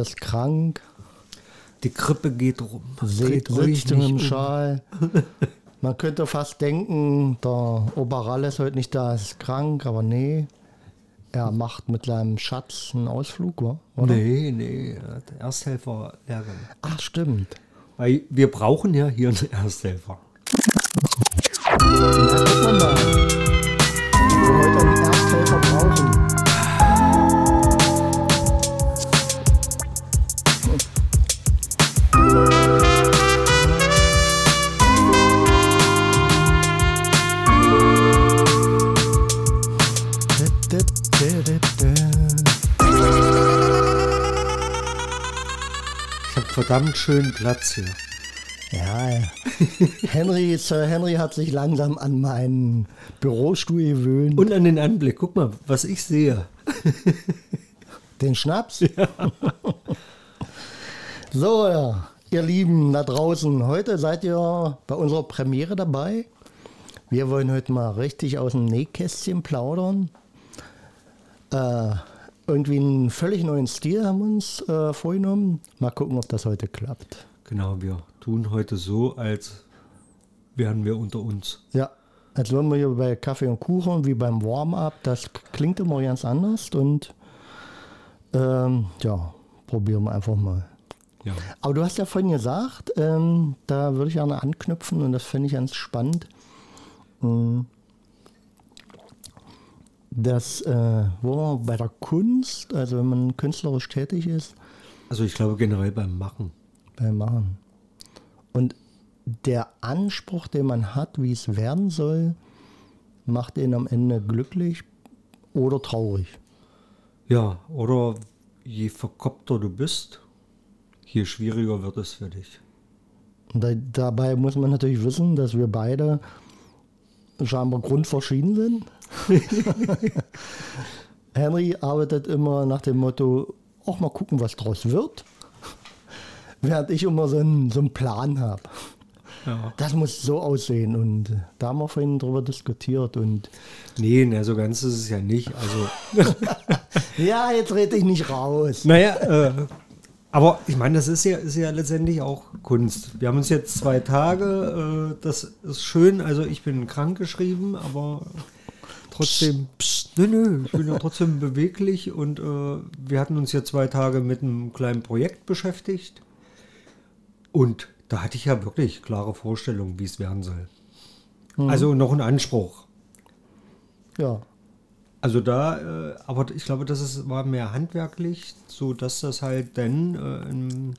Ist krank. Die Krippe geht rum. Seht sitzt im um. Schal. Man könnte fast denken, der Oberall ist heute nicht da, ist krank, aber nee. Er macht mit seinem Schatz einen Ausflug, oder? Nee, nee, Ersthelfer. Ach, stimmt. Weil wir brauchen ja hier einen Ersthelfer. Na, guck mal. Wir heute einen Ersthelfer brauchen. Verdammt schönen Platz hier. Ja, Henry, Sir Henry hat sich langsam an meinen Bürostuhl gewöhnt. Und an den Anblick. Guck mal, was ich sehe. Den Schnaps? Ja. So, ihr Lieben da draußen, heute seid ihr bei unserer Premiere dabei. Wir wollen heute mal richtig aus dem Nähkästchen plaudern. Äh, irgendwie einen völlig neuen Stil haben wir uns äh, vorgenommen. Mal gucken, ob das heute klappt. Genau, wir tun heute so, als wären wir unter uns. Ja, als wären wir hier bei Kaffee und Kuchen wie beim Warm-up. Das klingt immer ganz anders und ähm, ja, probieren wir einfach mal. Ja. Aber du hast ja vorhin gesagt, ähm, da würde ich gerne anknüpfen und das finde ich ganz spannend. Mhm dass äh, wo bei der Kunst, also wenn man künstlerisch tätig ist. Also ich glaube generell beim Machen. Beim Machen. Und der Anspruch, den man hat, wie es werden soll, macht ihn am Ende glücklich oder traurig. Ja, oder je verkopfter du bist, je schwieriger wird es für dich. Da, dabei muss man natürlich wissen, dass wir beide scheinbar grundverschieden sind. Henry arbeitet immer nach dem Motto, auch mal gucken, was draus wird. Während ich immer so einen, so einen Plan habe. Ja. Das muss so aussehen und da haben wir vorhin drüber diskutiert und. Nee, na, so ganz ist es ja nicht. Also. ja, jetzt rede ich nicht raus. Naja, äh, aber ich meine, das ist ja, ist ja letztendlich auch Kunst. Wir haben uns jetzt zwei Tage, äh, das ist schön. Also ich bin krank geschrieben, aber trotzdem, pst, pst, nö, nö, ich bin ja trotzdem beweglich und äh, wir hatten uns ja zwei Tage mit einem kleinen Projekt beschäftigt. Und da hatte ich ja wirklich klare Vorstellungen, wie es werden soll. Mhm. Also noch ein Anspruch. Ja. Also da, äh, aber ich glaube, das ist, war mehr handwerklich, so dass das halt dann äh,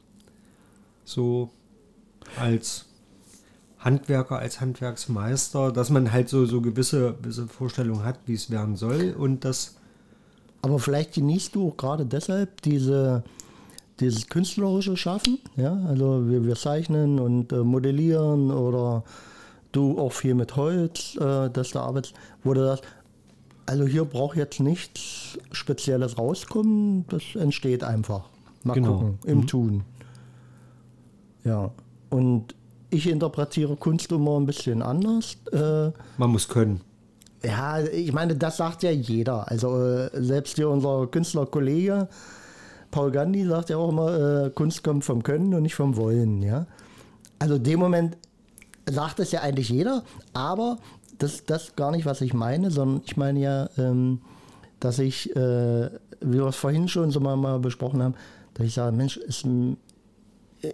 so als Handwerker, als Handwerksmeister, dass man halt so, so gewisse, gewisse Vorstellungen hat, wie es werden soll und das. Aber vielleicht genießt du auch gerade deshalb diese, dieses künstlerische Schaffen, ja, also wir, wir zeichnen und äh, modellieren oder du auch viel mit Holz, äh, dass du arbeitest, wo du das, also hier braucht jetzt nichts Spezielles rauskommen, das entsteht einfach. Mal genau. gucken, im mhm. Tun. Ja, und ich interpretiere Kunst immer ein bisschen anders. Äh, Man muss können. Ja, ich meine, das sagt ja jeder. Also äh, selbst hier unser Künstlerkollege Paul Gandhi sagt ja auch immer, äh, Kunst kommt vom Können und nicht vom Wollen. Ja? Also in dem Moment sagt es ja eigentlich jeder, aber das ist gar nicht, was ich meine, sondern ich meine ja, ähm, dass ich, äh, wie wir es vorhin schon so mal, mal besprochen haben, dass ich sage, Mensch, ist ein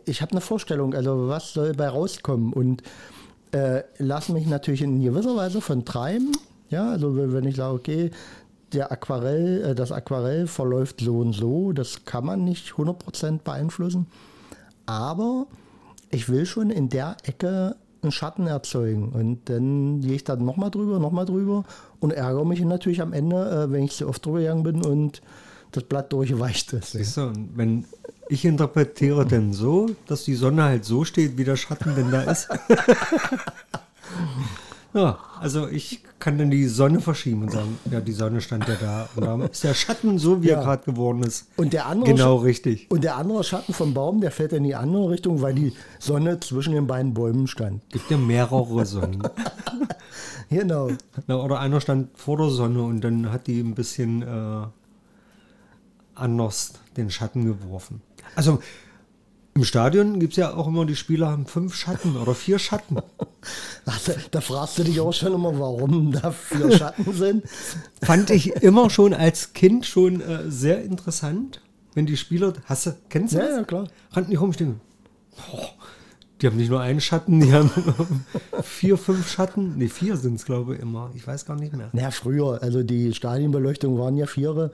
ich habe eine Vorstellung, also was soll bei rauskommen und äh, lass mich natürlich in gewisser Weise von treiben. Ja, also wenn ich sage, okay, der Aquarell, äh, das Aquarell verläuft so und so, das kann man nicht 100% beeinflussen. Aber ich will schon in der Ecke einen Schatten erzeugen. Und dann gehe ich dann nochmal drüber, nochmal drüber und ärgere mich natürlich am Ende, äh, wenn ich so oft drüber gegangen bin und das Blatt durchweicht ist. Siehst du, und wenn ich interpretiere denn so, dass die Sonne halt so steht, wie der Schatten denn da ist. ja, also ich kann dann die Sonne verschieben und sagen, ja, die Sonne stand ja da. Und da ist der Schatten so, wie ja. er gerade geworden ist. Und der andere genau richtig. Und der andere Schatten vom Baum, der fällt in die andere Richtung, weil die Sonne zwischen den beiden Bäumen stand. Gibt ja mehrere Sonnen. genau. Na, oder einer stand vor der Sonne und dann hat die ein bisschen äh, anders den Schatten geworfen. Also im Stadion gibt es ja auch immer, die Spieler haben fünf Schatten oder vier Schatten. Also, da fragst du dich auch schon immer, warum da vier Schatten sind. Fand ich immer schon als Kind schon äh, sehr interessant, wenn die Spieler, hast du, kennst du Ja, das? ja, klar. Rannten die rumstehen. Oh, die haben nicht nur einen Schatten, die haben vier, fünf Schatten. Ne, vier sind es, glaube ich, immer. Ich weiß gar nicht mehr. Naja, früher, also die Stadienbeleuchtung waren ja Viere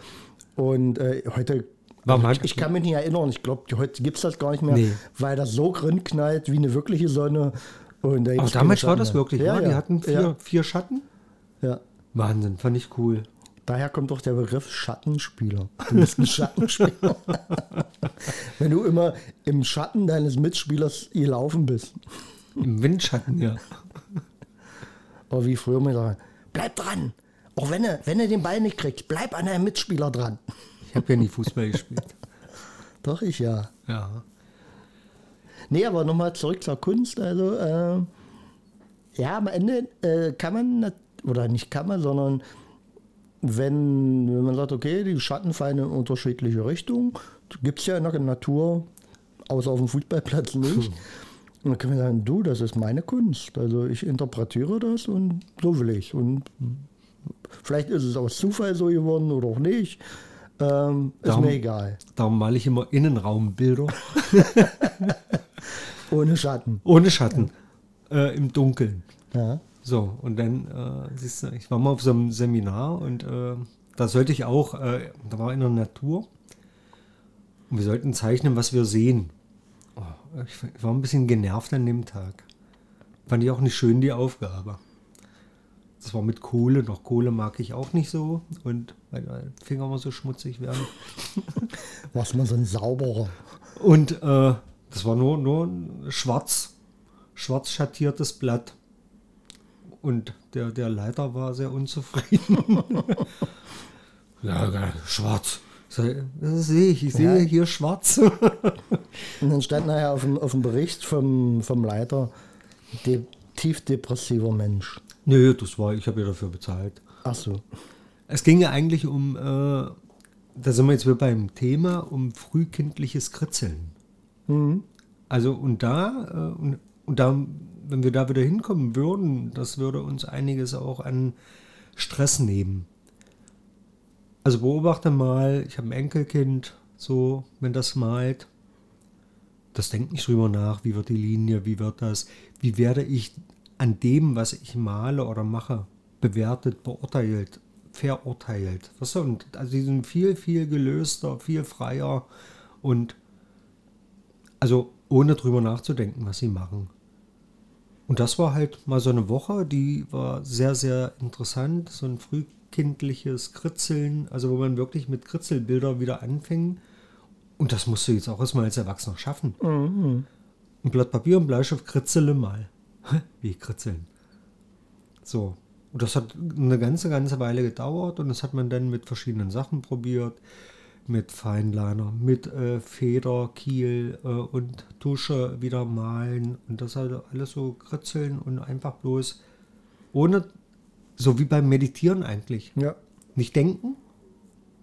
und äh, heute. Warum ich, hat- ich kann mich nicht erinnern, ich glaube, heute gibt es das gar nicht mehr, Nee. weil das so knallt wie eine wirkliche Sonne. Und da Aber gibt's damals war das Schatten mehr. wirklich, ja, ja, die hatten vier, Ja, vier Schatten. ja. Wahnsinn, fand ich cool. Daher kommt doch der Begriff Schattenspieler. Du bist ein Schattenspieler. Wenn du immer im Schatten deines Mitspielers gelaufen bist. Im Windschatten, ja. Oder wie früher mal sagen, bleib dran. Auch wenn du, wenn du den Ball nicht kriegst, bleib an deinem Mitspieler dran. Ich habe ja nie Fußball gespielt. Doch, ich ja. Ja. Nee, aber nochmal zurück zur Kunst. Also, äh, ja, am Ende äh, kann man, oder nicht kann man, sondern wenn, wenn man sagt, okay, die Schatten fallen in unterschiedliche Richtungen, gibt es ja in der Natur, außer auf dem Fußballplatz nicht. Und dann können wir sagen, du, das ist meine Kunst. Also ich interpretiere das und so will ich. Und vielleicht ist es aus Zufall so geworden oder auch nicht. Ähm, ist Darum- mir egal. Darum male ich immer Innenraumbilder. Ohne Schatten. Ohne Schatten. Äh, Im Dunkeln. Ja. So, und dann, äh, siehst du, ich war mal auf so einem Seminar und äh, da sollte ich auch, äh, da war in der Natur und wir sollten zeichnen, was wir sehen. Oh, ich, ich war ein bisschen genervt an dem Tag. Fand ich auch nicht schön, die Aufgabe. Das war mit Kohle, noch Kohle mag ich auch nicht so und weil meine Finger immer so schmutzig werden. Was man so ein sauberer. Und äh, das war nur, nur ein schwarz, schwarz schattiertes Blatt. Und der, der Leiter war sehr unzufrieden. ja, schwarz. Das sehe ich, ich sehe Ja. hier schwarz. Und dann stand nachher auf dem, auf dem Bericht vom, vom Leiter, de, tief depressiver Mensch. Nö, das war, ich habe ja dafür bezahlt. Ach so. Es ging ja eigentlich um, äh, da sind wir jetzt wieder beim Thema, um frühkindliches Kritzeln. Also und da, äh, und, und da, wenn wir da wieder hinkommen würden, das würde uns einiges auch an Stress nehmen. Also beobachte mal, ich habe ein Enkelkind, so, wenn das malt, das denkt nicht drüber nach, wie wird die Linie, wie wird das, wie werde ich an dem, was ich male oder mache, bewertet, beurteilt, verurteilt. Was so, und also die sind viel, viel gelöster, viel freier und also ohne drüber nachzudenken, was sie machen. Und das war halt mal so eine Woche, die war sehr, sehr interessant. So ein frühkindliches Kritzeln, also wo man wirklich mit Kritzelbilder wieder anfing. Und das musst du jetzt auch erstmal als Erwachsener schaffen. Ein Blatt Papier und Bleistift kritzele mal. Wie kritzeln? So. Und das hat eine ganze, ganze Weile gedauert und das hat man dann mit verschiedenen Sachen probiert. Mit Feinliner, mit äh, Feder, Kiel äh, und Tusche wieder malen und das halt alles so kritzeln und einfach bloß ohne, so wie beim Meditieren eigentlich. Ja. Nicht denken,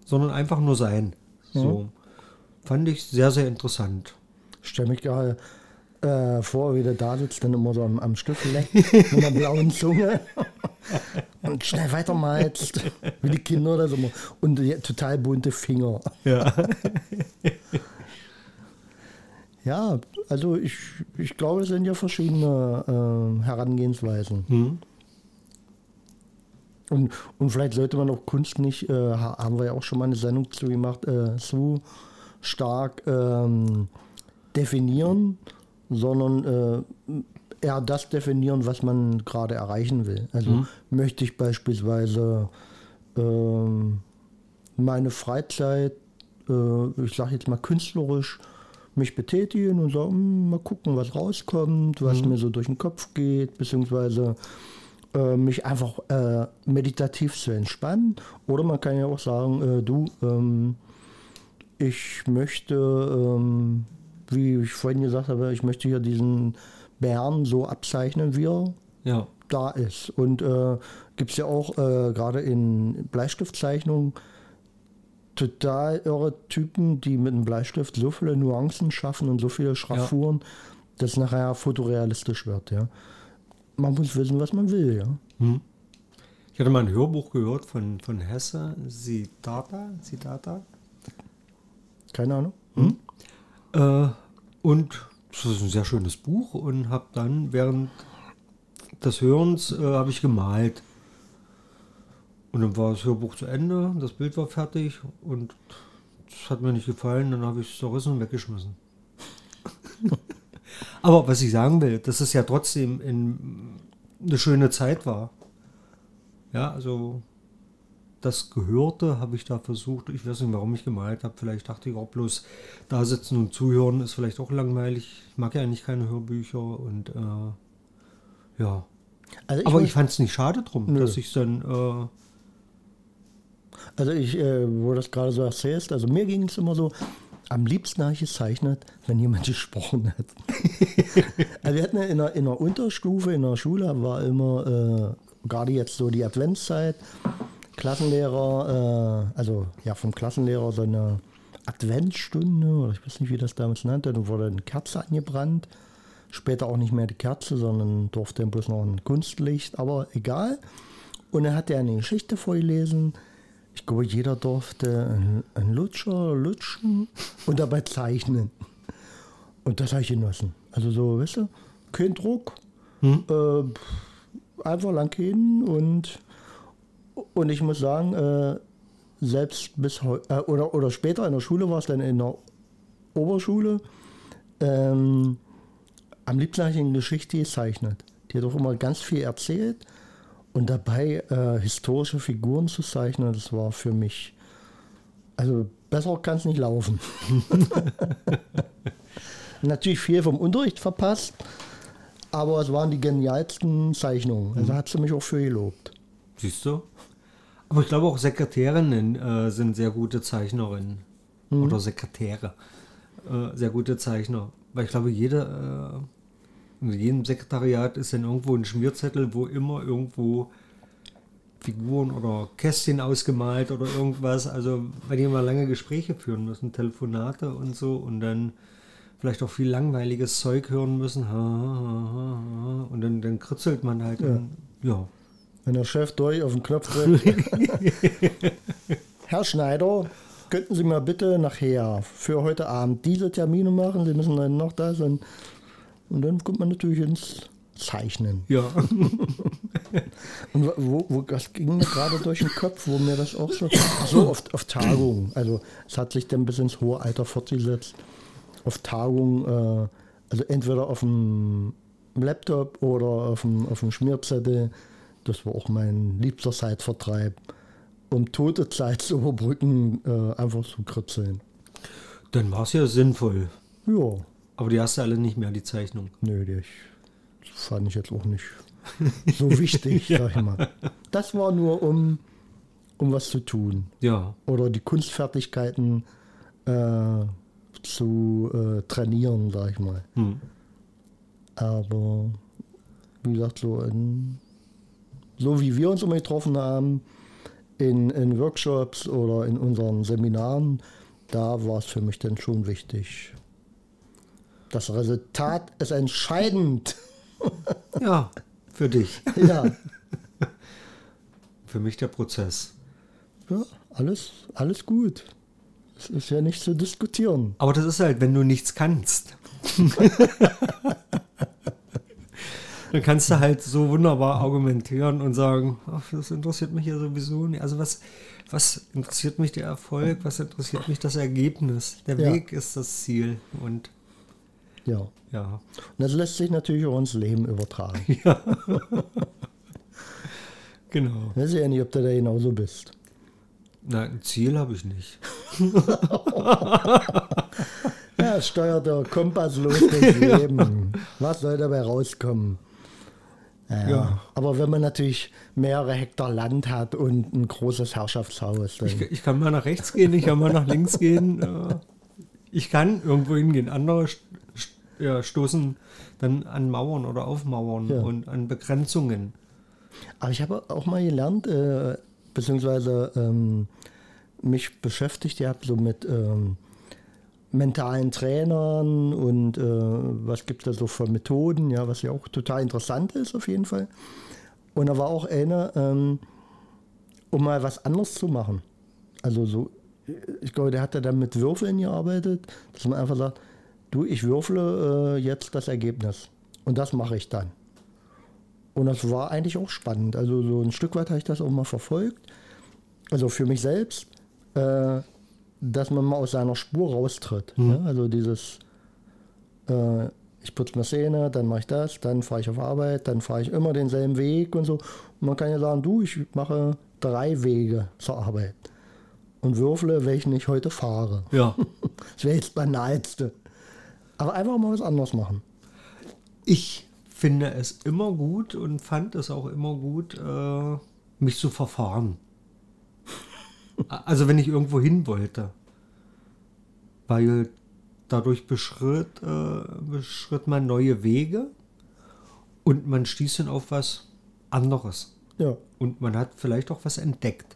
sondern einfach nur sein. So. Fand ich sehr, sehr interessant. Ich stelle mich gerade äh, vor, wie der da sitzt, dann immer so am, am leckt, mit einer blauen Zunge. Und schnell weitermalst, wie die Kinder oder so. Und die, total bunte Finger. Ja. Ja, also ich, ich glaube, es sind ja verschiedene äh, Herangehensweisen. Hm. Und, und vielleicht sollte man auch Kunst nicht, äh, ha- haben wir ja auch schon mal eine Sendung zu gemacht, äh, zu stark ähm, definieren, sondern äh, eher das definieren, was man gerade erreichen will. Also möchte ich beispielsweise ähm, meine Freizeit, äh, ich sage jetzt mal künstlerisch, mich betätigen und sagen, "Hm, mal gucken, was rauskommt, was mir so durch den Kopf geht, beziehungsweise äh, mich einfach äh, meditativ zu entspannen. Oder man kann ja auch sagen, äh, du, ähm, ich möchte, ähm, wie ich vorhin gesagt habe, ich möchte hier diesen Bären so abzeichnen, wie er Ja. da ist. Und äh, gibt es ja auch äh, gerade in Bleistiftzeichnungen total irre Typen, die mit einem Bleistift so viele Nuancen schaffen und so viele Schraffuren, dass es nachher fotorealistisch wird, ja. Man muss wissen, was man will, ja. Ich hatte mal ein Hörbuch gehört von, von Hesse, Siddhartha, Siddhartha. Keine Ahnung. Äh, und das ist ein sehr schönes Buch und habe dann während des Hörens äh, habe ich gemalt. Und dann war das Hörbuch zu Ende, das Bild war fertig und das hat mir nicht gefallen, dann habe ich es zerrissen und weggeschmissen. Aber was ich sagen will, dass es ja trotzdem in, eine schöne Zeit war. Ja, also das Gehörte habe ich da versucht. Ich weiß nicht, warum ich gemalt habe. Vielleicht dachte ich auch bloß, da sitzen und zuhören ist vielleicht auch langweilig. Ich mag ja eigentlich keine Hörbücher und äh, ja. Also Aber muss- ich fand es nicht schade drum, Nö. dass ich dann. Äh, Also ich, äh, wo du das gerade so erzählst, also mir ging es immer so, am liebsten habe ich gezeichnet, wenn jemand gesprochen hat. also wir hatten ja in der, in der Unterstufe, in der Schule war immer, äh, gerade jetzt so die Adventszeit, Klassenlehrer, äh, also ja vom Klassenlehrer so eine Adventsstunde, oder ich weiß nicht, wie das damals nannte, da wurde eine Kerze angebrannt. Später auch nicht mehr die Kerze, sondern durfte bloß noch ein Kunstlicht, aber egal. Und er hat ja eine Geschichte vorgelesen. Ich glaube, jeder durfte ein, ein Lutscher lutschen und dabei zeichnen. Und das habe ich genossen. Also so, weißt du, kein Druck. Äh, einfach lang hin und, und ich muss sagen, äh, selbst bis heute, äh, oder, oder später in der Schule war es dann in der Oberschule, ähm, am liebsten habe ich eine Geschichte gezeichnet. Die hat auch immer ganz viel erzählt. Und dabei äh, historische Figuren zu zeichnen, das war für mich, also besser kann es nicht laufen. Natürlich viel vom Unterricht verpasst, aber es waren die genialsten Zeichnungen. Also hat sie mich auch für gelobt. siehst du? Aber ich glaube auch Sekretärinnen äh, sind sehr gute Zeichnerinnen. Oder Sekretäre. Äh, sehr gute Zeichner. Weil ich glaube, jeder, äh, in jedem Sekretariat ist dann irgendwo ein Schmierzettel, wo immer irgendwo Figuren oder Kästchen ausgemalt oder irgendwas. Also wenn die mal lange Gespräche führen müssen, Telefonate und so und dann vielleicht auch viel langweiliges Zeug hören müssen. Ha, ha, ha, und dann, dann kritzelt man halt. Ja. Und, ja. Wenn der Chef durch auf den Knopf drückt. Herr Schneider, könnten Sie mal bitte nachher für heute Abend diese Termine machen? Sie müssen dann noch da sein. Und dann kommt man natürlich ins Zeichnen. Ja. Und wo, wo, wo das ging mir gerade durch den Kopf, wo mir das auch so, so oft auf Tagungen, also es hat sich dann bis ins hohe Alter fortgesetzt, auf Tagungen, äh, also entweder auf dem Laptop oder auf dem, auf dem Schmierzettel, das war auch mein liebster Zeitvertreib, um tote Zeit zu überbrücken, äh, einfach zu kritzeln. Dann war es ja sinnvoll. Ja, Aber die hast du alle nicht mehr, die Zeichnung. nö, die ich, das fand ich jetzt auch nicht so wichtig, sag ich mal. Das war nur, um, um was zu tun. Ja. oder die Kunstfertigkeiten äh, zu äh, trainieren, sag ich mal. Hm. Aber wie gesagt, so, in, so wie wir uns immer getroffen haben, in, in Workshops oder in unseren Seminaren, da war es für mich dann schon wichtig. Das Resultat ist entscheidend. Ja, für dich. ja. Für mich der Prozess. ja, alles, alles gut. Es ist ja nicht zu diskutieren. Aber das ist halt, wenn du nichts kannst. Dann kannst du halt so wunderbar argumentieren und sagen, ach, das interessiert mich ja sowieso nicht. Also was, was interessiert mich der Erfolg, was interessiert mich das Ergebnis? Der Ja. Weg ist das Ziel. Und Ja. ja, Und das lässt sich natürlich auch ins Leben übertragen. genau. Ich weiß ja nicht, ob du da genauso bist. Nein, ein Ziel habe ich nicht. Ja, steuert der Kompass los durchs Leben. Was soll dabei rauskommen? Ja, Ja. Aber wenn man natürlich mehrere Hektar Land hat und ein großes Herrschaftshaus, Ich, ich kann mal nach rechts gehen, ich kann mal nach links gehen. Ich kann irgendwo hingehen. Andere ja, stoßen dann an Mauern oder auf Mauern Ja. und an Begrenzungen. Aber ich habe auch mal gelernt, äh, beziehungsweise ähm, mich beschäftigt habe, so mit ähm, mentalen Trainern und äh, was gibt es da so für Methoden, ja, was ja auch total interessant ist auf jeden Fall. Und da war auch eine, ähm, um mal was anderes zu machen. Also so, ich glaube, der hat ja dann mit Würfeln gearbeitet, dass man einfach sagt, du, ich würfle äh, jetzt das Ergebnis. Und das mache ich dann. Und das war eigentlich auch spannend. Also so ein Stück weit habe ich das auch mal verfolgt. Also für mich selbst, äh, dass man mal aus seiner Spur raustritt. Mhm. Ja? Also dieses, äh, ich putze mir Zähne, dann mache ich das, dann fahre ich auf Arbeit, dann fahre ich immer denselben Weg und so. Und man kann ja sagen, du, ich mache drei Wege zur Arbeit und würfle, welchen ich heute fahre. Ja. Das wäre jetzt Banalste. Aber einfach mal was anderes machen. Ich finde es immer gut und fand es auch immer gut, äh, mich zu verfahren. Also wenn ich irgendwo hin wollte. Weil dadurch beschritt, äh, beschritt man neue Wege und man stieß dann auf was anderes. Ja. Und man hat vielleicht auch was entdeckt.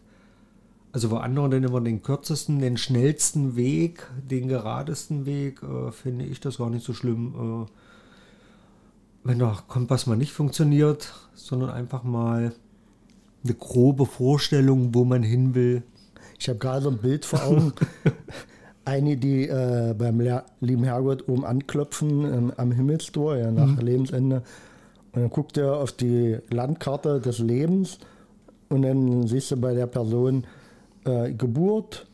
Also wo andere dann immer den kürzesten, den schnellsten Weg, den geradesten Weg, äh, finde ich das gar nicht so schlimm. Äh, wenn der Kompass mal nicht funktioniert, sondern einfach mal eine grobe Vorstellung, wo man hin will. Ich habe gerade so ein Bild vor Augen. Eine, die äh, beim Le lieben Herrgott oben anklopfen ähm, am Himmelstor, ja, nach Lebensende. Und dann guckt er auf die Landkarte des Lebens und dann siehst du bei der Person äh, Geburt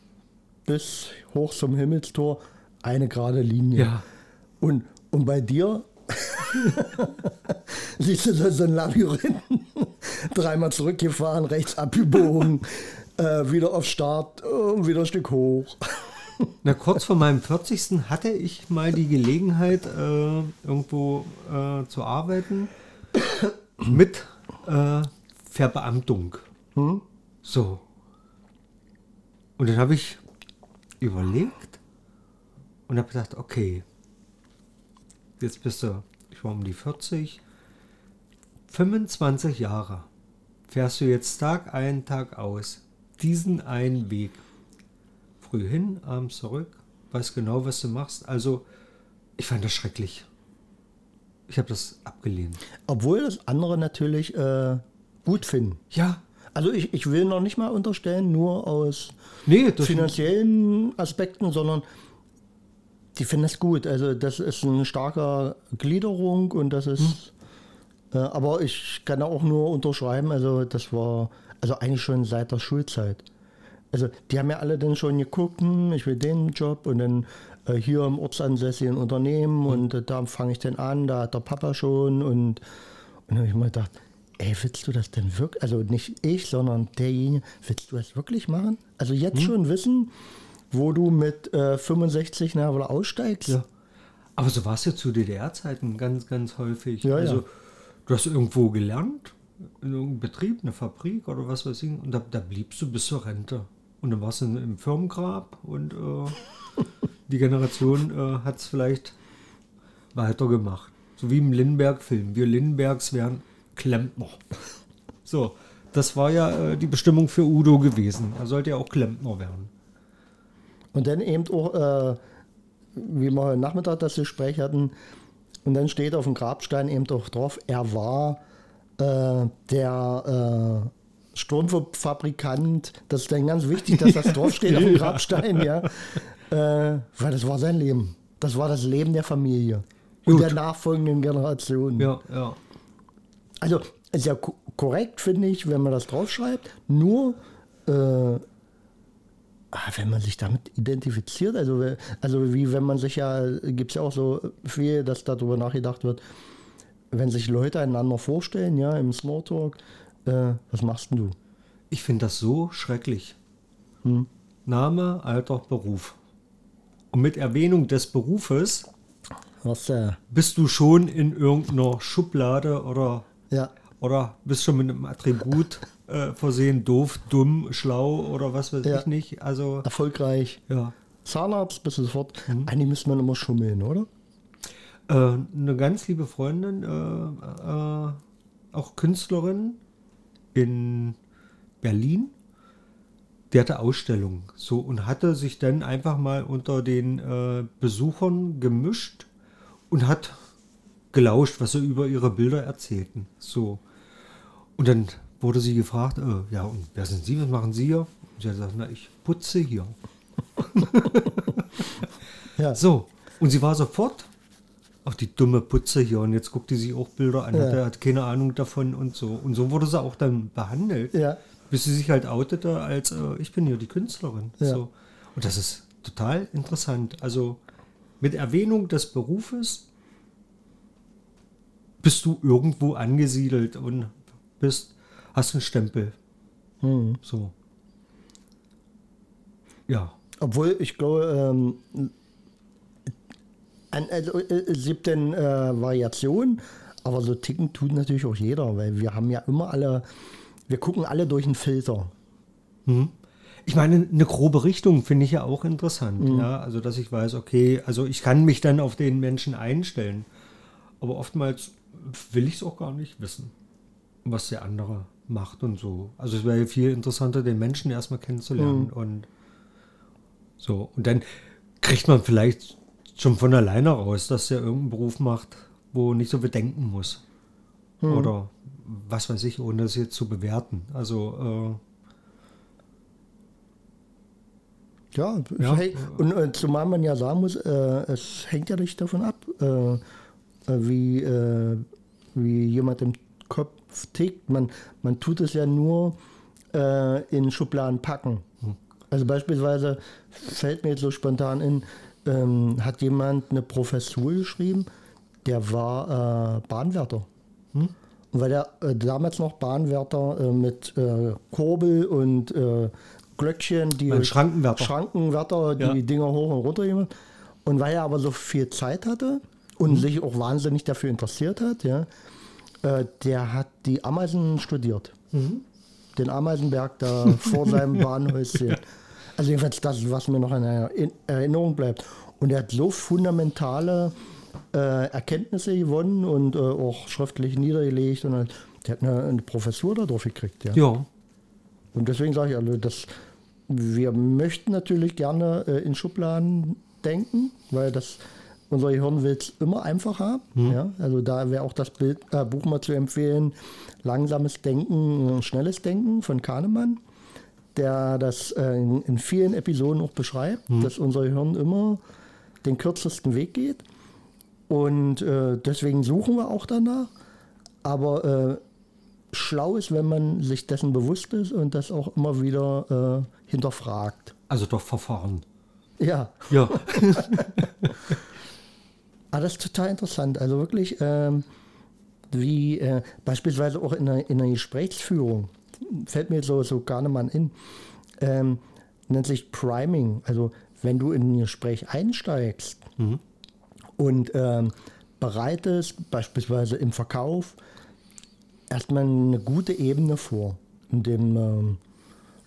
bis hoch zum Himmelstor eine gerade Linie. Ja. Und, und bei dir siehst du so so ein Labyrinth. Dreimal zurückgefahren, rechts abgebogen, äh, wieder auf Start, äh, wieder ein Stück hoch. Na, kurz vor meinem 40. hatte ich mal die Gelegenheit, äh, irgendwo äh, zu arbeiten mit äh, Verbeamtung. So. Und dann habe ich überlegt und habe gesagt, okay, jetzt bist du, ich war um die 40, 25 Jahre fährst du jetzt Tag ein, Tag aus diesen einen Weg. Früh hin, abends zurück, weiß genau, was du machst. Also, ich fand das schrecklich. Ich habe das abgelehnt. Obwohl das andere natürlich äh, gut finden. Ja, Also ich, ich will noch nicht mal unterstellen, nur aus nee, finanziellen Aspekten, sondern die finden es gut. Also das ist eine starke Gliederung und das ist, äh, aber ich kann auch nur unterschreiben, also das war, also eigentlich schon seit der Schulzeit. Also die haben ja alle dann schon geguckt, hm, ich will den Job und dann äh, hier im ortsansässigen Unternehmen und äh, da fange ich dann an, da hat der Papa schon und, und dann habe ich mal gedacht, ey, willst du das denn wirklich, also nicht ich, sondern derjenige, willst du das wirklich machen? Also jetzt schon wissen, wo du mit äh, 65 na, oder aussteigst? Ja. Aber so war es ja zu DDR-Zeiten ganz, ganz häufig. Ja, also, ja. du hast irgendwo gelernt, in irgendeinem Betrieb, eine Fabrik oder was weiß ich, und da, da bliebst du bis zur Rente. Und dann warst du im Firmengrab und äh, die Generation äh, hat es vielleicht weitergemacht. So wie im Lindbergh-Film. Wir Lindbergs wären Klempner. So, das war ja äh, die Bestimmung für Udo gewesen. Er sollte ja auch Klempner werden. Und dann eben auch, äh, wie wir heute Nachmittag das Gespräch hatten, und dann steht auf dem Grabstein eben auch drauf, er war äh, der äh, Sturmfabrikant. Das ist dann ganz wichtig, dass das draufsteht auf dem Grabstein, ja. Äh, weil das war sein Leben. Das war das Leben der Familie. Und Gut. der nachfolgenden Generation. Ja, ja. Also ist ja ko- korrekt, finde ich, wenn man das draufschreibt. Nur, äh, ah, wenn man sich damit identifiziert, also, also wie wenn man sich ja, gibt es ja auch so viel, dass darüber nachgedacht wird, wenn sich Leute einander vorstellen, ja, im Smalltalk, äh, was machst denn du? Ich finde das so schrecklich. Name, Alter, Beruf. Und mit Erwähnung des Berufes Was, äh, bist du schon in irgendeiner Schublade oder, ja, oder bist schon mit einem Attribut äh, versehen, doof, dumm, schlau oder was weiß Ja. ich nicht. Also, erfolgreich. ja. Zahnarzt bist du sofort. Eigentlich müsste man immer schummeln, oder? Äh, eine ganz liebe Freundin, äh, äh, auch Künstlerin in Berlin, der hatte Ausstellung. So und hatte sich dann einfach mal unter den äh, Besuchern gemischt und hat gelauscht, was sie über ihre Bilder erzählten. So. Und dann wurde sie gefragt, äh, ja, und wer sind Sie, was machen Sie hier? Und sie hat gesagt, na, ich putze hier. Ja. So, und sie war sofort, ach die dumme Putze hier, und jetzt guckt die sich auch Bilder an, Ja. hat, hat keine Ahnung davon und so. Und so wurde sie auch dann behandelt, Ja. bis sie sich halt outete als, äh, ich bin hier die Künstlerin. Ja. So. Und das ist total interessant. Also mit Erwähnung des Berufes bist du irgendwo angesiedelt und bist, hast einen Stempel. Hm. So. Ja. Obwohl, ich glaube, ähm, an, also, es gibt dann äh, Variationen, aber so ticken tut natürlich auch jeder, weil wir haben ja immer alle, wir gucken alle durch einen Filter. Ich meine, eine grobe Richtung finde ich ja auch interessant. Mhm. Ja, also, dass ich weiß, okay, also ich kann mich dann auf den Menschen einstellen. Aber oftmals will ich es auch gar nicht wissen, was der andere macht und so. Also, es wäre viel interessanter, den Menschen erstmal kennenzulernen Mhm. und so. Und dann kriegt man vielleicht schon von alleine raus, dass er irgendeinen Beruf macht, wo nicht so viel denken muss. Mhm. Oder was weiß ich, ohne das jetzt zu bewerten. Also, äh, Ja, Ja. hängt- und äh, zumal man ja sagen muss, äh, es hängt ja nicht davon ab, äh, äh, wie, äh, wie jemand im Kopf tickt. Man, man tut es ja nur äh, in Schubladen packen. Also beispielsweise fällt mir jetzt so spontan in, ähm, hat jemand eine Professur geschrieben, der war äh, Bahnwärter. Und weil er äh, damals noch Bahnwärter äh, mit äh, Kurbel und äh, Glöckchen, die Mein Schrankenwärter. Schrankenwärter, die Ja. Dinger hoch und runter gemacht. Und weil er aber so viel Zeit hatte und sich auch wahnsinnig dafür interessiert hat, ja, äh, der hat die Ameisen studiert. Den Ameisenberg da vor seinem Bahnhäuschen. Also jedenfalls das, was mir noch in Erinner- in Erinnerung bleibt. Und er hat so fundamentale äh, Erkenntnisse gewonnen und äh, auch schriftlich niedergelegt. Und halt, der hat eine, eine Professur da drauf gekriegt. Ja. ja. Und deswegen sage ich, also, dass wir möchten natürlich gerne äh, in Schubladen denken, weil das unser Gehirn will es immer einfach haben. Ja? Also da wäre auch das Bild, äh, Buch mal zu empfehlen, Langsames Denken, Schnelles Denken von Kahnemann, der das äh, in, in vielen Episoden auch beschreibt, dass unser Gehirn immer den kürzesten Weg geht. Und äh, deswegen suchen wir auch danach. Aber äh, schlau ist, wenn man sich dessen bewusst ist und das auch immer wieder äh, hinterfragt. Also doch Verfahren. Ja, Ja. aber das ist total interessant. Also wirklich, ähm, wie äh, beispielsweise auch in der, in der Gesprächsführung, fällt mir so, so Garnemann in, ähm, nennt sich Priming. Also wenn du in ein Gespräch einsteigst und ähm, bereitest, beispielsweise im Verkauf, erstmal eine gute Ebene vor, in dem ähm,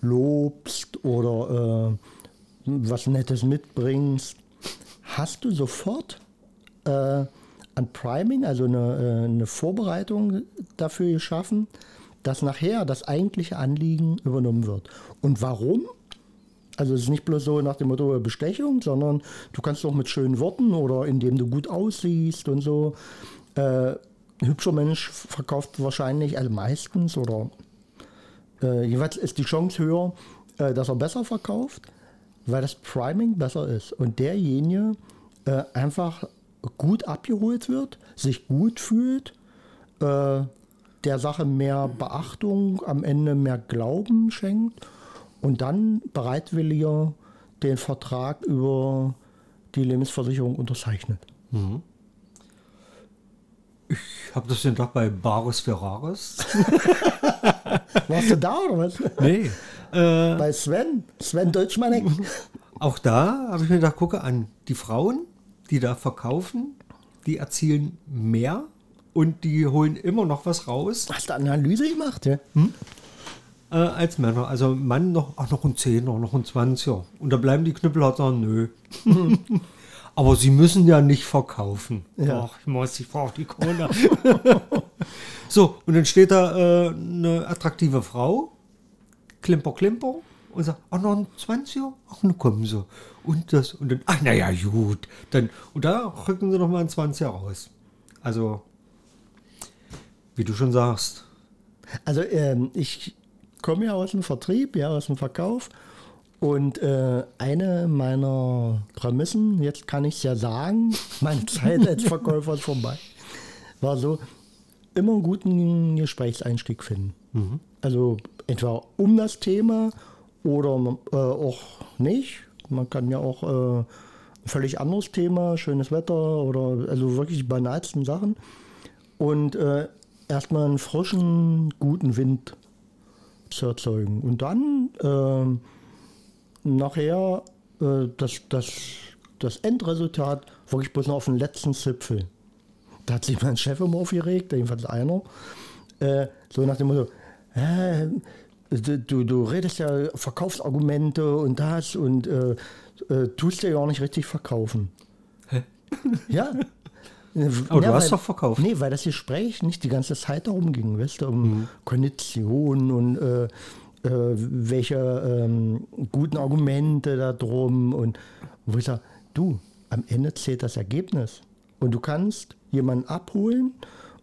lobst oder äh, was Nettes mitbringst, hast du sofort äh, ein Priming, also eine, äh, eine Vorbereitung dafür geschaffen, dass nachher das eigentliche Anliegen übernommen wird. Und warum? Also es ist nicht bloß so nach dem Motto Bestechung, sondern du kannst auch mit schönen Worten oder indem du gut aussiehst und so. Äh, ein hübscher Mensch verkauft wahrscheinlich, also meistens oder äh, jeweils ist die Chance höher, äh, dass er besser verkauft, weil das Priming besser ist und derjenige äh, einfach gut abgeholt wird, sich gut fühlt, äh, der Sache mehr Beachtung, am Ende mehr Glauben schenkt und dann bereitwilliger den Vertrag über die Lebensversicherung unterzeichnet. Ich habe das den Tag bei Bares Ferraris. Warst du da oder was? Nee. Äh, Bei Sven? Sven Deutschmanek? auch da habe ich mir gedacht, gucke an, die Frauen, die da verkaufen, die erzielen mehr und die holen immer noch was raus Hast du Analyse gemacht? Ja? äh, als Männer. Also Mann noch, ach, noch ein Zehner, noch ein Zwanziger. Und da bleiben die Knüppelharter, sagen, nö. Aber sie müssen ja nicht verkaufen. Ja. Ach, ich muss, ich brauche die Kohle. so, und dann steht da äh, eine attraktive Frau, Klimper, Klimper, und sagt, ach, noch ein 20er? Ach, nun kommen sie. Und das, und dann, ach, naja, gut. Dann, und da rücken sie noch mal ein 20er raus. Also, wie du schon sagst. Also ähm, ich komme ja aus dem Vertrieb, ja, aus dem Verkauf. Und äh, eine meiner Prämissen, jetzt kann ich es ja sagen, meine Zeit als Verkäufer ist vorbei, war so, immer einen guten Gesprächseinstieg finden. Mhm. Also etwa um das Thema oder äh, auch nicht. Man kann ja auch äh, ein völlig anderes Thema, schönes Wetter oder also wirklich banalsten Sachen. Und äh, erstmal einen frischen, guten Wind zu erzeugen. Und dann äh, nachher äh, das, das, das Endresultat wirklich bloß noch auf den letzten Zipfel. Da hat sich mein Chef immer aufgeregt, jedenfalls einer. Äh, so nach dem Motto, äh, du, du redest ja Verkaufsargumente und das und äh, äh, tust dir ja auch nicht richtig verkaufen. Hä? Ja. Aber ja, du hast weil, doch verkauft. Nee, weil das Gespräch nicht die ganze Zeit darum ging, weißt du, um mhm. Konditionen und äh, äh, welche ähm, guten Argumente da drum und wo ich sage, du, am Ende zählt das Ergebnis. Und du kannst jemanden abholen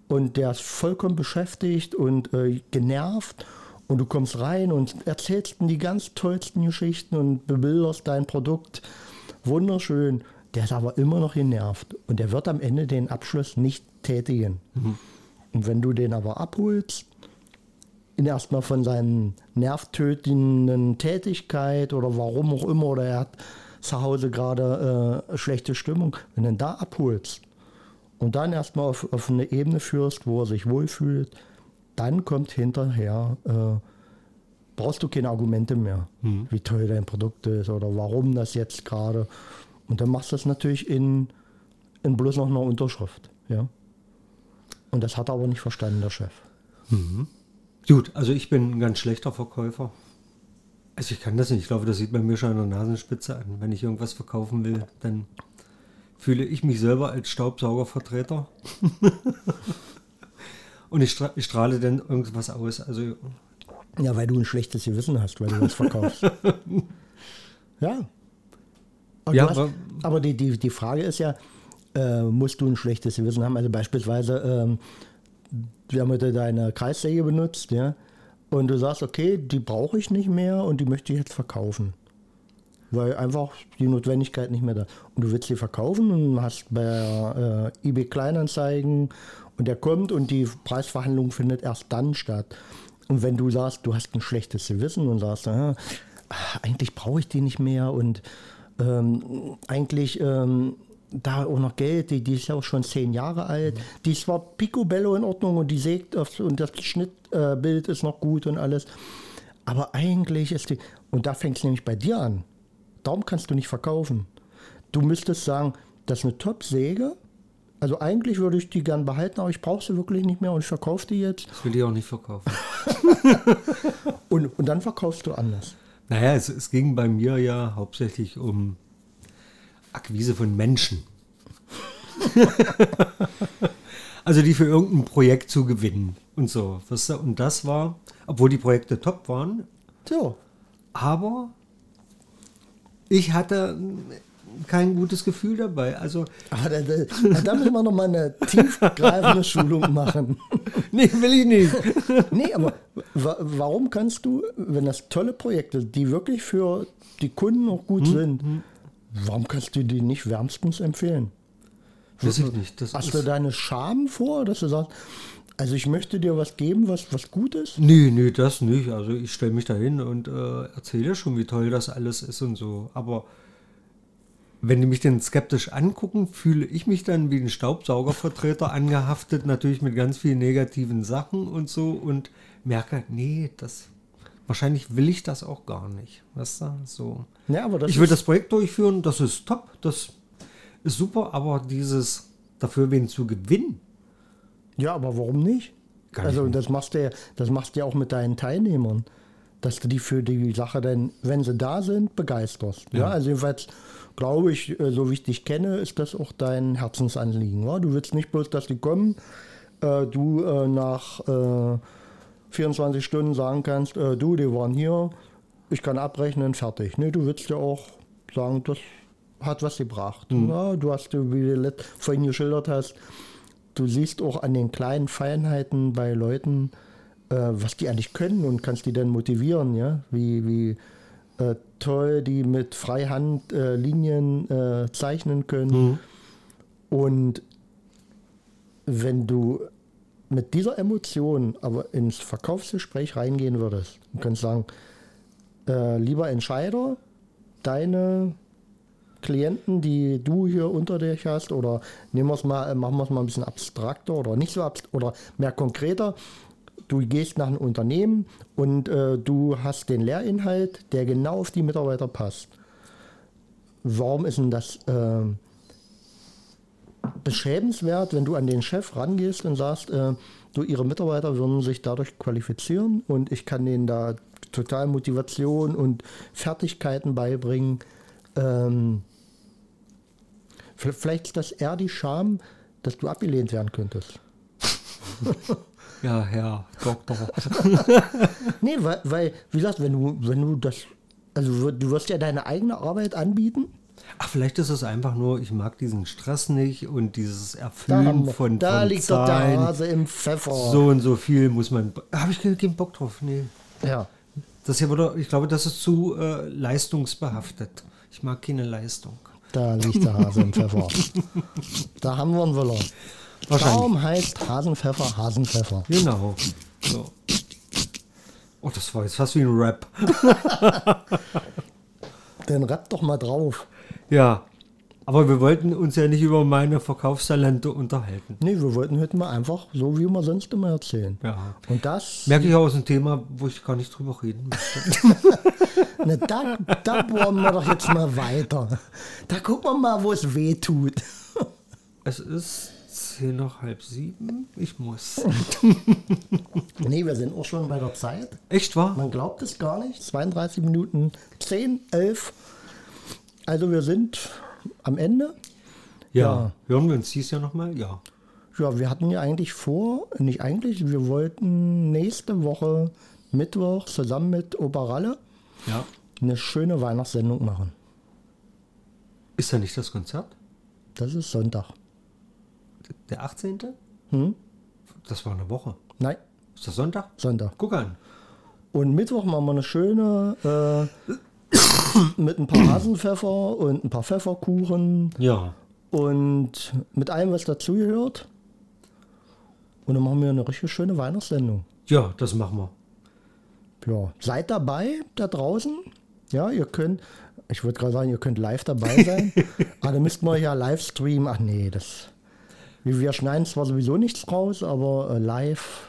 und der ist vollkommen beschäftigt und äh, genervt und du kommst rein und erzählst die ganz tollsten Geschichten und bebilderst dein Produkt. Wunderschön. Der ist aber immer noch genervt und der wird am Ende den Abschluss nicht tätigen. Mhm. Und wenn du den aber abholst, ihn erstmal von seinen nervtötenden Tätigkeit oder warum auch immer, oder er hat zu Hause gerade äh, schlechte Stimmung, wenn du ihn da abholst und dann erstmal auf, auf eine Ebene führst, wo er sich wohlfühlt, dann kommt hinterher, äh, brauchst du keine Argumente mehr, mhm. wie toll dein Produkt ist oder warum das jetzt gerade. Und dann machst du das natürlich in, in bloß noch einer Unterschrift. Ja? Und das hat er aber nicht verstanden, der Chef. Mhm. Gut, also ich bin ein ganz schlechter Verkäufer. Also ich kann das nicht. Ich glaube, das sieht man mir schon an der Nasenspitze an. Wenn ich irgendwas verkaufen will, dann fühle ich mich selber als Staubsaugervertreter. Und ich, stra ich, strahle dann irgendwas aus. Also, ja, weil du ein schlechtes Gewissen hast, weil du was verkaufst. ja. Aber, ja, hast, aber, aber die, die, die Frage ist ja, äh, musst du ein schlechtes Gewissen haben? Also beispielsweise, ähm, wir haben heute deine Kreissäge benutzt, ja, und du sagst, okay, die brauche ich nicht mehr und die möchte ich jetzt verkaufen weil einfach die Notwendigkeit nicht mehr da. Und du willst sie verkaufen und hast bei äh, eBay Kleinanzeigen und der kommt und die Preisverhandlung findet erst dann statt. Und wenn du sagst, du hast ein schlechtes Gewissen und sagst, äh, eigentlich brauche ich die nicht mehr und ähm, eigentlich ähm, da auch noch Geld, die, die ist ja auch schon zehn Jahre alt, mhm. die ist zwar picobello in Ordnung und die sägt auf, und das Schnittbild äh, ist noch gut und alles, aber eigentlich ist die, und da fängt es nämlich bei dir an, Darum kannst du nicht verkaufen. Du müsstest sagen, das ist eine Top-Säge. Also eigentlich würde ich die gern behalten, aber ich brauche sie wirklich nicht mehr und ich verkaufe die jetzt. Das will ich auch nicht verkaufen. und, und dann verkaufst du anders. Naja, es, es ging bei mir ja hauptsächlich um Akquise von Menschen. also die für irgendein Projekt zu gewinnen und so. Und das war, obwohl die Projekte top waren. Ja. Aber ich hatte kein gutes Gefühl dabei. Also, Aber da, da, da müssen wir noch mal eine tiefgreifende Schulung machen. Nee, will ich nicht. Nee, aber wa warum kannst du, wenn das tolle Projekte, die wirklich für die Kunden auch gut hm, sind, hm. warum kannst du die nicht wärmstens empfehlen? Weiß ich nicht. Das Hast du deine Scham vor, dass du sagst, also ich möchte dir was geben, was, was gut ist? Nee, nee, das nicht. Also ich stelle mich da hin und äh, erzähle schon, wie toll das alles ist und so. Aber wenn die mich denn skeptisch angucken, fühle ich mich dann wie ein Staubsaugervertreter angehaftet, natürlich mit ganz vielen negativen Sachen und so und merke, nee, das wahrscheinlich will ich das auch gar nicht. Weißt du? So. Ja, aber ich will das Projekt durchführen, das ist top, das ist super, aber dieses dafür wen zu gewinnen, ja, aber warum nicht? Also das machst du ja, das machst du ja auch mit deinen Teilnehmern, dass du die für die Sache dann, wenn sie da sind, begeisterst. Ja, ja also jedenfalls glaube ich, äh, so wie ich dich kenne, ist das auch dein Herzensanliegen. Ja? Du willst nicht bloß, dass die kommen, äh, du äh, nach äh, 24 Stunden sagen kannst, äh, du, die waren hier, ich kann abrechnen, fertig. Nee, du willst ja auch sagen, das hat was gebracht. Ja, du hast, wie du vorhin geschildert hast, du siehst auch an den kleinen Feinheiten bei Leuten, was die eigentlich können und kannst die dann motivieren, ja, wie, wie äh, toll die mit Freihand äh, Linien äh, zeichnen können. Und wenn du mit dieser Emotion aber ins Verkaufsgespräch reingehen würdest und kannst sagen, äh, lieber Entscheider, deine Klienten, die du hier unter dich hast, oder nehmen wir es mal, äh, machen wir es mal ein bisschen abstrakter oder nicht so abstrakt oder mehr konkreter. Du gehst nach einem Unternehmen und äh, du hast den Lehrinhalt, der genau auf die Mitarbeiter passt. Warum ist denn das äh, beschämenswert, wenn du an den Chef rangehst und sagst, äh, du, ihre Mitarbeiter würden sich dadurch qualifizieren und ich kann denen da total Motivation und Fertigkeiten beibringen. Ähm, vielleicht ist das eher die Scham, dass du abgelehnt werden könntest. Ja, Herr Doktor. Nee, weil, weil wie gesagt, wenn du, wenn du das, also du wirst ja deine eigene Arbeit anbieten. Ach, vielleicht ist es einfach nur, ich mag diesen Stress nicht und dieses Erfüllen wir, von, da von liegt doch der Zahlen. Hase im Pfeffer. So und so viel muss man. Habe ich keinen Bock drauf. Nee. Ja. Das hier würde, ich glaube, das ist zu äh, leistungsbehaftet. Ich mag keine Leistung. Da liegt der Hase im Pfeffer. Da haben wir einen Willer. Wahrscheinlich. Darum heißt Hasenpfeffer Hasenpfeffer. Genau. So. Oh, das war jetzt fast wie ein Rap. Dann rapp doch mal drauf. Ja. Aber wir wollten uns ja nicht über meine Verkaufstalente unterhalten. Nee, wir wollten heute mal einfach so, wie wir sonst immer erzählen. Ja. Und das, Merke ich auch aus einem Thema, wo ich gar nicht drüber reden möchte. ne, da, da bohren wir doch jetzt mal weiter. Da gucken wir mal, wo es weh tut. es ist zehn nach halb sieben. Ich muss. Nee, wir sind auch schon bei der Zeit. Echt wahr? Man glaubt es gar nicht. 32 Minuten 10, 11. Also wir sind am Ende. Ja. Ja. Hören wir uns dies Jahr nochmal? Ja. Ja, wir hatten ja eigentlich vor, nicht eigentlich, wir wollten nächste Woche Mittwoch zusammen mit Operalle Ja. eine schöne Weihnachtssendung machen. Ist da nicht das Konzert? Das ist Sonntag. Der 18.? Hm? Das war eine Woche. Nein, Ist das Sonntag? Sonntag. Guck an. Und Mittwoch machen wir eine schöne äh, mit ein paar Hasenpfeffer und ein paar Pfefferkuchen Ja. und mit allem, was dazugehört. Und dann machen wir eine richtig schöne Weihnachtssendung. Ja, das machen wir. Ja, seid dabei da draußen. Ja, ihr könnt, ich würde gerade sagen, ihr könnt live dabei sein. aber dann müssten wir ja live streamen. Ach nee, das. Wir wir schneiden zwar sowieso nichts raus, aber äh, live.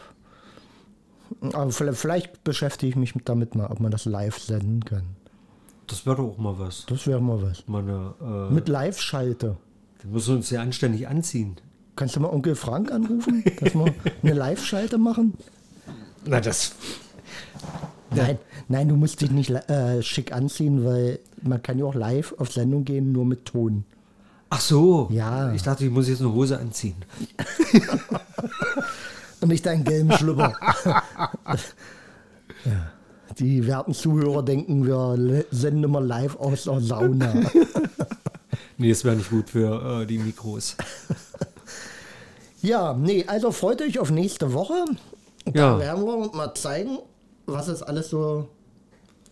Aber vielleicht, beschäftige ich mich mit- damit mal, ob man das live senden kann. Das wäre doch auch mal was. Das wäre mal was. Mal eine, äh, Mit Live-Schalte. wir müssen uns ja anständig anziehen. Kannst du mal Onkel Frank anrufen, dass wir eine Live-Schalte machen? Na, das. Nein, nein, du musst dich nicht äh, schick anziehen, weil man kann ja auch live auf Sendung gehen, nur mit Ton. Ach so. Ja. Ich dachte, ich muss jetzt eine Hose anziehen. Und nicht deinen gelben Schlüpper. ja. Die werten Zuhörer denken, wir senden immer live aus der Sauna. Nee, das wäre nicht gut für äh, die Mikros. ja, nee, also freut euch auf nächste Woche. Da Ja. werden wir mal zeigen, was es alles so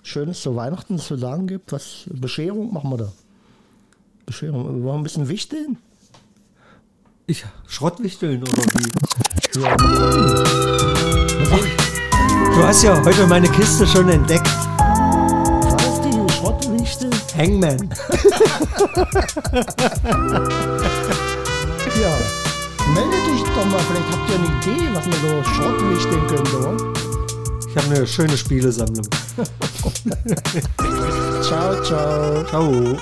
Schönes zu Weihnachten zu sagen gibt. Was Bescherung machen wir da? Bescherung. Ein bisschen wichteln? Ich Schrottwichteln oder wie? Ja. Du hast ja heute meine Kiste schon entdeckt. War das die Schrottwichtel? Hangman. Ja. Meldet dich doch mal, vielleicht habt ihr eine Idee, was man so Schrottwichteln könnte, oder? Ich habe eine schöne Spielesammlung. Ciao, ciao. Ciao.